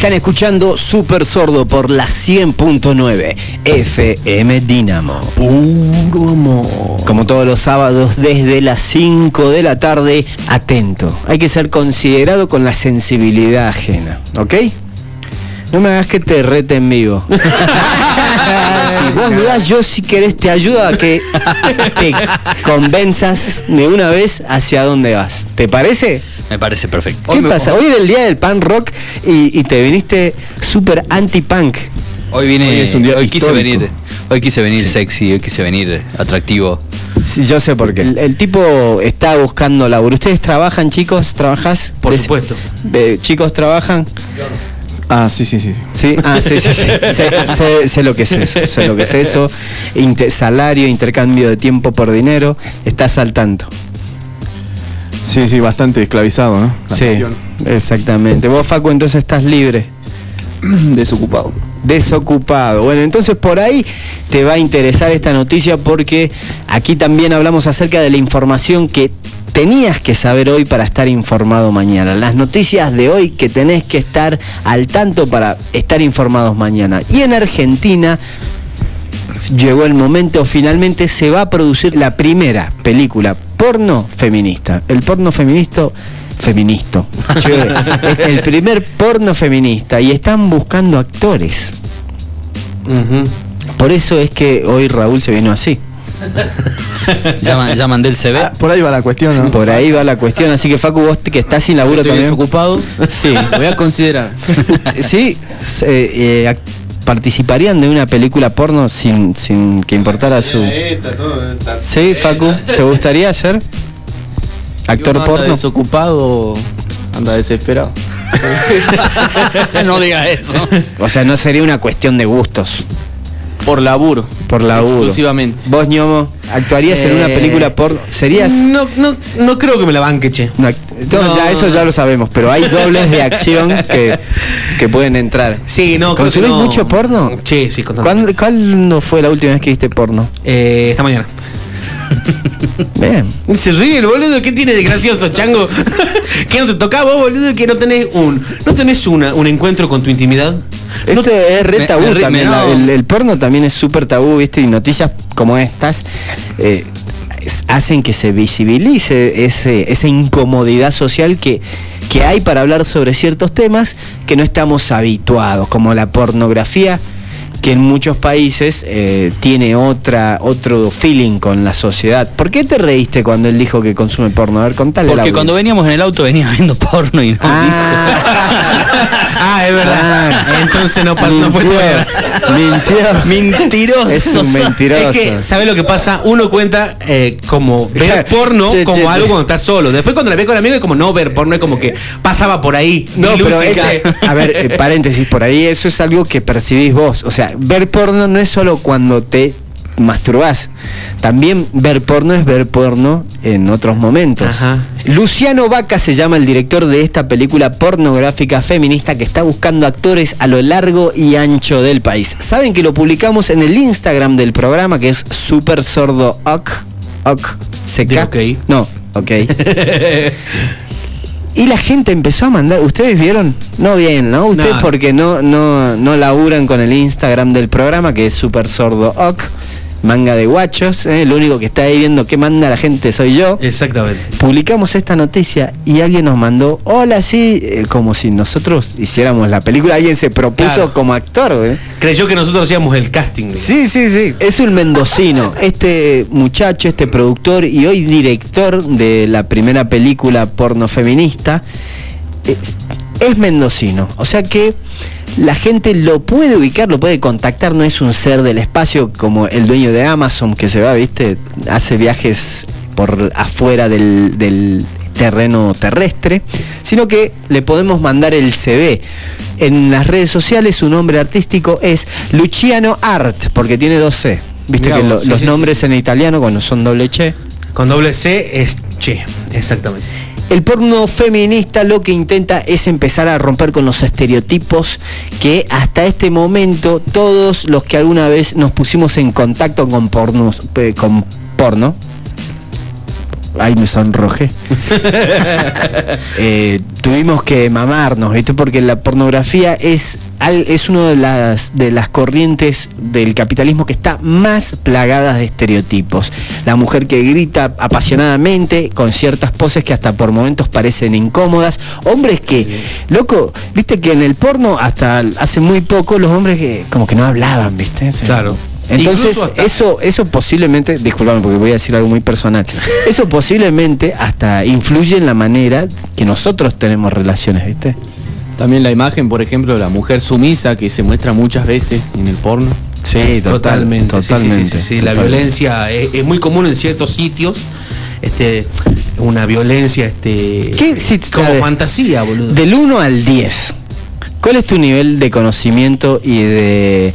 Están escuchando Super Sordo por la 100.9 FM Dinamo. Puro amor. Como todos los sábados desde las 5 de la tarde, atento. Hay que ser considerado con la sensibilidad ajena, ¿ok? No me hagas que te rete en vivo. si vos dudás, yo si querés te ayudo a que te convenzas de una vez hacia dónde vas. ¿Te parece? Me parece perfecto. ¿Qué pasa? Hoy era el día del punk rock y, y te viniste súper anti-punk. Hoy vine, Hoy es un día hoy quise venir, hoy quise venir sexy, hoy quise venir atractivo. Sí, yo sé por qué. El, el tipo está buscando laburo. ¿Ustedes trabajan, chicos? ¿Trabajás? Por supuesto. eh, ¿Chicos trabajan? Ah, sí, sí, sí. Sí, ah, sí, sí, sí. Sé, sé- sé lo que es eso. Sé lo que es eso. Salario, intercambio de tiempo por dinero. Estás al tanto. Sí, sí, bastante esclavizado, ¿no? La Sí, cuestión. exactamente. Vos, Facu, entonces estás libre. Desocupado. Desocupado. Bueno, entonces por ahí te va a interesar esta noticia porque aquí también hablamos acerca de la información que tenías que saber hoy para estar informado mañana. Las noticias de hoy que tenés que estar al tanto para estar informados mañana. Y en Argentina llegó el momento, finalmente se va a producir la primera película porno feminista. El porno feminista feminista. El primer porno feminista y están buscando actores. Por eso es que hoy Raúl se vino así. Ya, ya mandé el CV. Ah, por ahí va la cuestión, ¿no? Por ahí va la cuestión, así que Facu, vos que estás sin laburo Estoy también. desocupado. Sí. Voy a considerar. Sí, eh, eh, participarían de una película porno sin, sin que importara su. Sí, Facu, ¿te gustaría ser actor Anda porno? desocupado, anda desesperado. no digas eso. O sea, no sería una cuestión de gustos, Por laburo. por laburo. Exclusivamente. Vos, ñomo, actuarías en una Eh, película porno. ¿Serías.? No, no, no creo que me la banque, che. No, no, ya eso ya lo sabemos, pero hay dobles de acción que, que pueden entrar. Sí, no, ¿Consumís no. mucho porno? Sí, sí, constantemente. ¿Cuándo, ¿Cuándo fue la última vez que viste porno? Eh, esta mañana. Bien. Se ríe el boludo, ¿qué tiene de gracioso, chango? ¿Qué no te toca vos, boludo? Que no tenés un. ¿No tenés una, un encuentro con tu intimidad? No Este es re tabú me también. me- la- no. el, el porno también es súper tabú, ¿viste? Y noticias como estas eh, hacen que se visibilice ese, esa incomodidad social que, que hay para hablar sobre ciertos temas que no estamos habituados, como la pornografía que en muchos países eh, tiene otra otro feeling con la sociedad. ¿Por qué te reíste cuando él dijo que consume porno? A ver, contale. Porque cuando veníamos en el auto venía viendo porno y no Ah, Ah, es verdad. Ah. Entonces no, pas- no fue mintió. Mentiroso. Es un mentiroso. Es que, ¿sabes lo que pasa? Uno cuenta eh, como ver porno Che, como algo cuando estás solo. Después cuando la ves con el amigo es como no ver porno, es como que pasaba por ahí. No, pero ese- a ver, eh, paréntesis, por ahí eso es algo que percibís vos. O sea, ver porno no es solo cuando te masturbás. También ver porno es ver porno en otros momentos. Ajá. Luciano Vaca se llama el director de esta película pornográfica feminista que está buscando actores a lo largo y ancho del país. Saben que lo publicamos en el Instagram del programa que es Super Sordo Ok. Ok. CK. De ok. No, ok. Y la gente empezó a mandar, ¿ustedes vieron? No bien, ¿no? Ustedes No. porque no, no, no laburan con el Instagram del programa, que es Super Sordo Ok, manga de guachos, ¿eh? lo único que está ahí viendo qué manda la gente soy yo. Exactamente. Publicamos esta noticia y alguien nos mandó, hola, sí, eh, como si nosotros hiciéramos la película, alguien se propuso Claro. como actor, ¿eh? Creyó que nosotros hacíamos el casting. Sí, sí, sí. Es un mendocino. Este muchacho, este productor y hoy director de la primera película porno feminista, es, es mendocino. O sea que la gente lo puede ubicar, lo puede contactar. No es un ser del espacio como el dueño de Amazon que se va, viste, hace viajes por afuera del, del terreno terrestre, sino que le podemos mandar el CV. En las redes sociales su nombre artístico es Luciano Art, porque tiene dos C. Viste Mirá que lo- sí, los sí, nombres en italiano cuando son doble che. Con doble C es che. Exactamente. El porno feminista lo que intenta es empezar a romper con los estereotipos que hasta este momento todos los que alguna vez nos pusimos en contacto con pornos, eh, con porno, ay me sonrojé, Eh, tuvimos que mamarnos, ¿viste? Porque la pornografía es, al- es una de las, de las corrientes del capitalismo que está más plagadas de estereotipos. La mujer que grita apasionadamente, con ciertas poses que hasta por momentos parecen incómodas. Hombres que, loco, viste que en el porno hasta hace muy poco los hombres que como que no hablaban, ¿viste? Claro. Entonces, hasta- eso, eso posiblemente, disculpame porque voy a decir algo muy personal, eso posiblemente hasta influye en la manera que nosotros tenemos relaciones, ¿viste? También la imagen, por ejemplo, de la mujer sumisa que se muestra muchas veces en el porno. Sí, Totalmente, sí, sí, sí, totalmente. sí, sí, La totalmente. violencia es, es muy común en ciertos sitios. Este, una violencia, este, ¿Qué si- como fantasía, boludo. Del 1 al 10, ¿cuál es tu nivel de conocimiento y de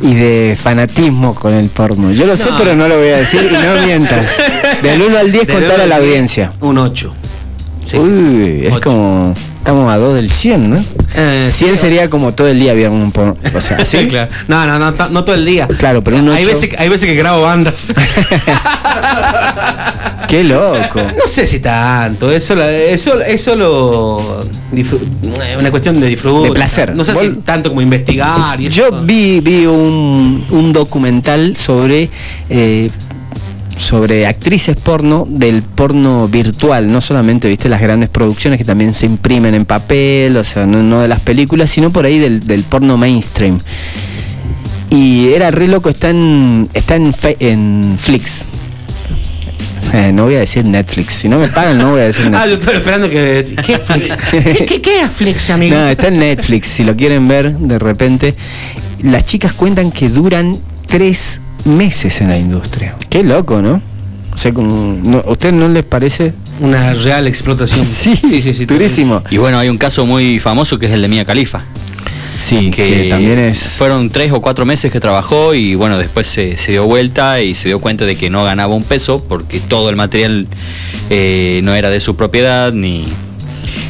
y de fanatismo con el porno? Yo lo sé, No. pero no lo voy a decir y no mientas. Del 1 al 10 Del contar a la audiencia. Un 8. Uy, es como estamos a 2 del 100, ¿no? Eh, 100 sí, sería como todo el día viendo un porno, o sea, ¿sí? claro. No, no, no, no todo el día. Claro, pero un hay ocho- veces, hay veces que grabo bandas. Qué loco. No sé si tanto, eso, eso, eso lo una cuestión de disfrute. De placer. No sé si tanto como investigar y eso. Yo vi, vi un, un documental sobre eh, sobre actrices porno del porno virtual, no solamente viste las grandes producciones que también se imprimen en papel, o sea, no, no de las películas, sino por ahí del, del porno mainstream. Y era re loco, está en, está en, en Flix. Eh, no voy a decir Netflix, si no me pagan no voy a decir Netflix. Ah, yo estoy esperando que. ¿Qué Flix? ¿Qué, qué, qué es Flix, amigo? No, está en Netflix, si lo quieren ver de repente. Las chicas cuentan que duran tres meses en la industria. Qué loco, ¿no? O sea, como, no, ¿a usted no les parece? Una real explotación. Sí, sí, sí. sí durísimo. Y bueno, hay un caso muy famoso que es el de Mia Khalifa. Sí, que, que, también es... fueron tres o cuatro meses que trabajó y bueno después se, se dio vuelta y se dio cuenta de que no ganaba un peso porque todo el material eh, no era de su propiedad ni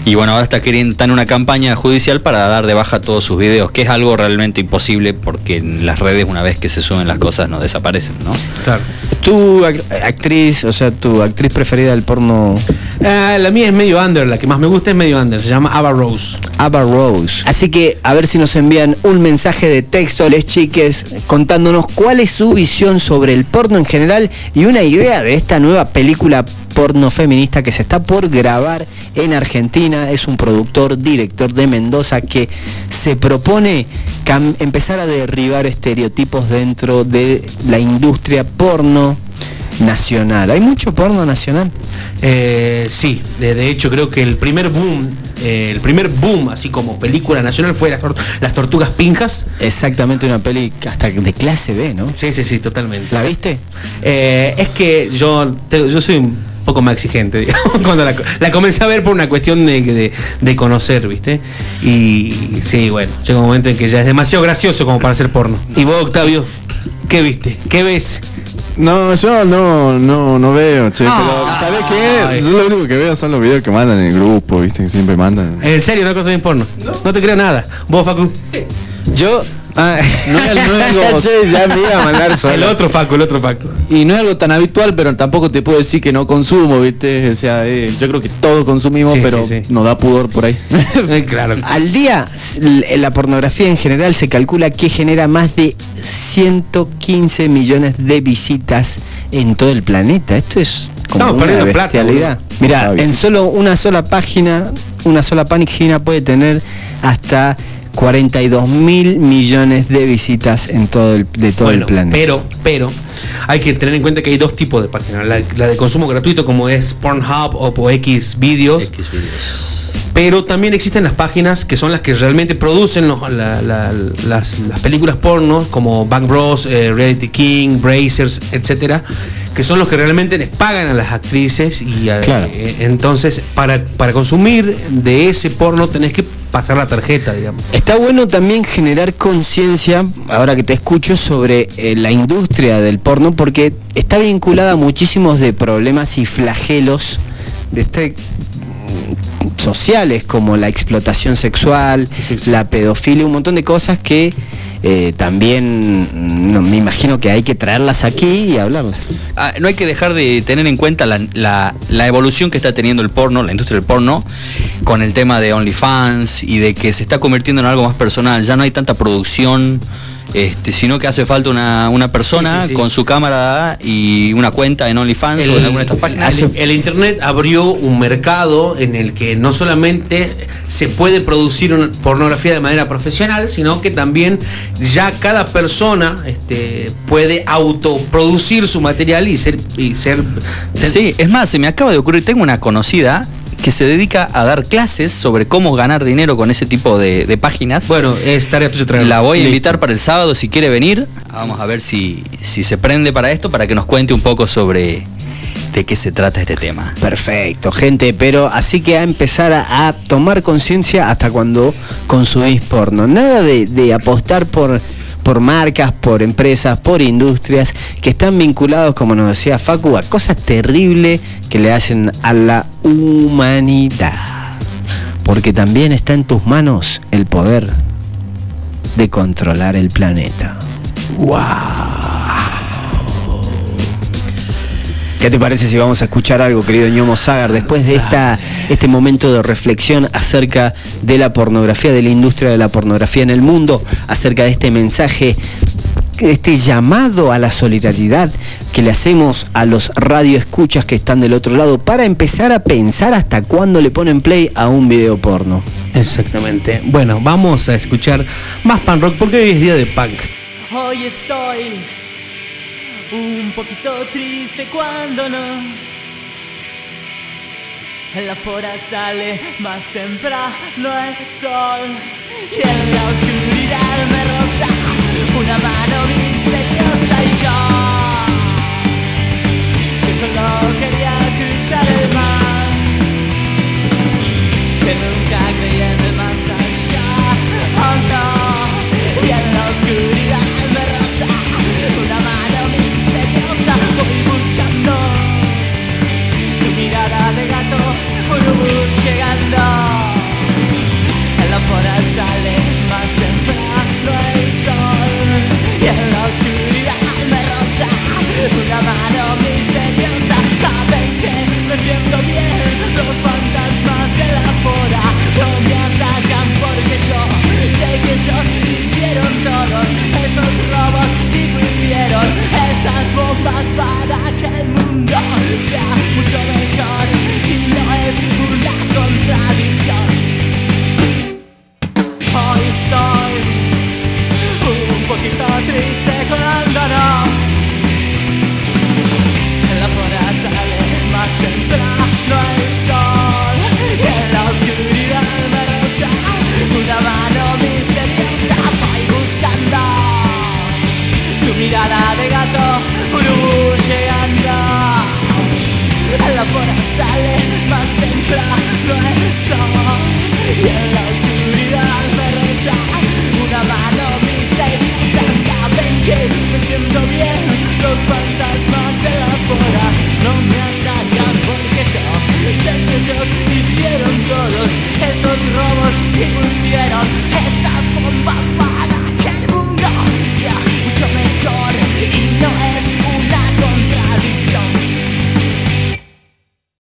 y bueno ahora está queriendo está en una campaña judicial para dar de baja todos sus videos que es algo realmente imposible porque en las redes una vez que se suben las cosas no desaparecen no Claro. Tu ac- actriz, o sea, tu actriz preferida del porno, Ah, la mía es medio under, la que más me gusta es medio under, se llama Ava Rose. Ava Rose. Así que a ver si nos envían un mensaje de texto, les chiques, contándonos cuál es su visión sobre el porno en general y una idea de esta nueva película porno feminista que se está por grabar en Argentina. Es un productor, director de Mendoza que se propone empezar a derribar estereotipos dentro de la industria porno nacional. ¿Hay mucho porno nacional? Eh, sí, de, de hecho creo que el primer boom, eh, el primer boom, así como película nacional, fue las, tor- las Tortugas Pinjas. Exactamente una peli hasta de clase B, ¿no? Sí, sí, sí, totalmente. ¿La viste? Eh, es que yo, te- yo soy un poco más exigente, digamos, cuando la, la comencé a ver por una cuestión de, de- de conocer, ¿viste? Y sí, bueno, llega un momento en que ya es demasiado gracioso como para hacer porno. ¿Y vos, Octavio? ¿Qué viste? ¿Qué ves? No, yo no, no, no veo, che, Ah. pero ¿sabés Ay. qué? Yo lo único que veo son los videos que mandan en el grupo, viste, que siempre mandan. ¿En serio no consumís porno? No, te creo nada. ¿Vos, Facu? Yo. Ah, No es- no es algo- Che, ya me iba a mandar solo. El otro Facu, el otro Facu. Y no es algo tan habitual, pero tampoco te puedo decir que no consumo, ¿viste? O sea, eh, yo creo que todos consumimos, Sí, pero sí, sí. nos da pudor por ahí. Claro. Al día, la pornografía en general se calcula que genera más de 115 millones de visitas en todo el planeta. Esto es como una plata, bestialidad. boludo. Mira, Ah, en solo una sola página, una sola página puede tener hasta 42 mil millones de visitas en todo el, de todo Bueno, el planeta. Pero, pero, hay que tener en cuenta que hay dos tipos de páginas. La, la de consumo gratuito como es Pornhub o por X videos. X videos. Pero también existen las páginas que son las que realmente producen los- la- la- las, las películas porno, como Bang Bros, eh, Reality King, Brazers, etcétera, que son los que realmente les pagan a las actrices y a- Claro. eh, entonces para, para consumir de ese porno tenés que pasar la tarjeta, digamos. Está bueno también generar conciencia, ahora que te escucho, sobre eh, la industria del porno, porque está vinculada a muchísimos de problemas y flagelos de este mm, sociales como la explotación sexual, la pedofilia, un montón de cosas que eh, también mm, no, me imagino que hay que traerlas aquí y hablarlas. Ah, no hay que dejar de tener en cuenta la, la- la evolución que está teniendo el porno, la industria del porno, con el tema de OnlyFans y de que se está convirtiendo en algo más personal. Ya no hay tanta producción, este, sino que hace falta una, una persona Sí, sí, sí. con su cámara y una cuenta en OnlyFans o en alguna de estas páginas. el- el internet abrió un mercado en el que no solamente se puede producir una pornografía de manera profesional, sino que también ya cada persona este, puede autoproducir su material y ser y ser Sí, es más, se me acaba de ocurrir, tengo una conocida que se dedica a dar clases sobre cómo ganar dinero con ese tipo de, de páginas. Bueno, es tarea tuya. La voy a invitar para el sábado si quiere venir. Vamos a ver si, si se prende para esto, para que nos cuente un poco sobre de qué se trata este tema. Perfecto, gente, pero así que a empezar a, a tomar conciencia hasta cuando consumís porno. Nada de, de apostar por, por marcas, por empresas, por industrias que están vinculados, como nos decía Facu, a cosas terribles que le hacen a la humanidad. Porque también está en tus manos el poder de controlar el planeta. ¿Qué te parece si vamos a escuchar algo, querido ñomo Sagar, después de esta, este momento de reflexión acerca de la pornografía, de la industria de la pornografía en el mundo, acerca de este mensaje, de este llamado a la solidaridad que le hacemos a los radioescuchas que están del otro lado para empezar a pensar hasta cuándo le ponen play a un video porno? Exactamente. Bueno, vamos a escuchar más pan rock porque hoy es día de punk. Hoy estoy un poquito triste cuando no. En la fora sale más temprano el sol y en la oscuridad me roza una mano misteriosa y yo que solo quería